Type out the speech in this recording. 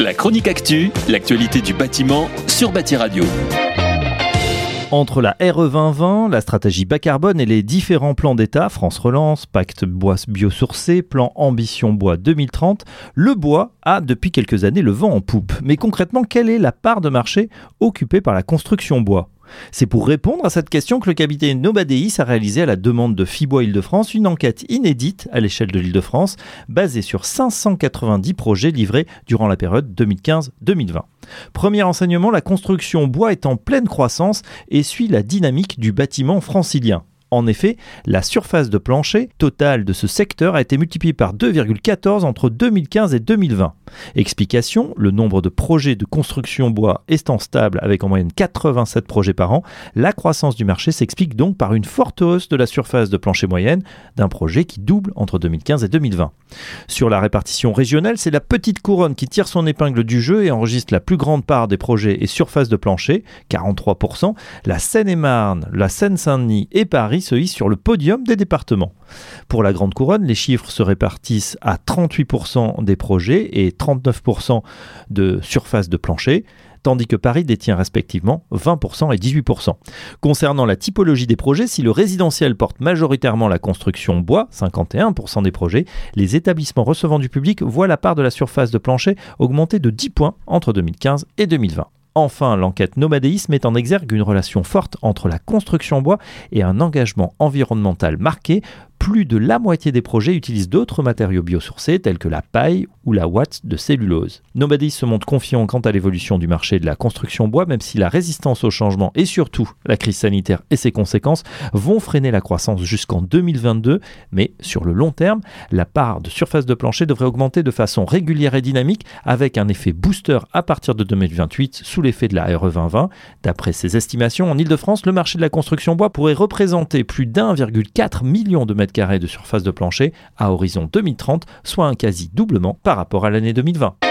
La chronique actu, l'actualité du bâtiment sur Bâti Radio. Entre la RE 2020, la stratégie bas carbone et les différents plans d'État, France Relance, Pacte bois biosourcé, plan Ambition bois 2030, le bois a depuis quelques années le vent en poupe. Mais concrètement, quelle est la part de marché occupée par la construction bois? C'est pour répondre à cette question que le cabinet Nobadeis a réalisé à la demande de Fibois Île-de-France une enquête inédite à l'échelle de l'Île-de-France, basée sur 590 projets livrés durant la période 2015-2020. Premier enseignement, la construction bois est en pleine croissance et suit la dynamique du bâtiment francilien. En effet, la surface de plancher totale de ce secteur a été multipliée par 2,14 entre 2015 et 2020. Explication, le nombre de projets de construction bois étant stable avec en moyenne 87 projets par an, la croissance du marché s'explique donc par une forte hausse de la surface de plancher moyenne d'un projet qui double entre 2015 et 2020. Sur la répartition régionale, c'est la petite couronne qui tire son épingle du jeu et enregistre la plus grande part des projets et surfaces de plancher, 43%. La Seine-et-Marne, la Seine-Saint-Denis et Paris se hissent sur le podium des départements. Pour la Grande Couronne, les chiffres se répartissent à 38% des projets et 39% de surface de plancher tandis que Paris détient respectivement 20% et 18%. Concernant la typologie des projets, si le résidentiel porte majoritairement la construction bois, 51% des projets, les établissements recevant du public voient la part de la surface de plancher augmenter de 10 points entre 2015 et 2020. Enfin, l'enquête Nomadéisme met en exergue une relation forte entre la construction bois et un engagement environnemental marqué plus de la moitié des projets utilisent d'autres matériaux biosourcés tels que la paille ou la ouate de cellulose. Nobody se montre confiant quant à l'évolution du marché de la construction bois, même si la résistance au changement et surtout la crise sanitaire et ses conséquences vont freiner la croissance jusqu'en 2022. Mais sur le long terme, la part de surface de plancher devrait augmenter de façon régulière et dynamique avec un effet booster à partir de 2028 sous l'effet de la RE 2020. D'après ses estimations, en Ile-de-France, le marché de la construction bois pourrait représenter plus d'1,4 million de mètres carrés de surface de plancher à horizon 2030, soit un quasi doublement par rapport à l'année 2020.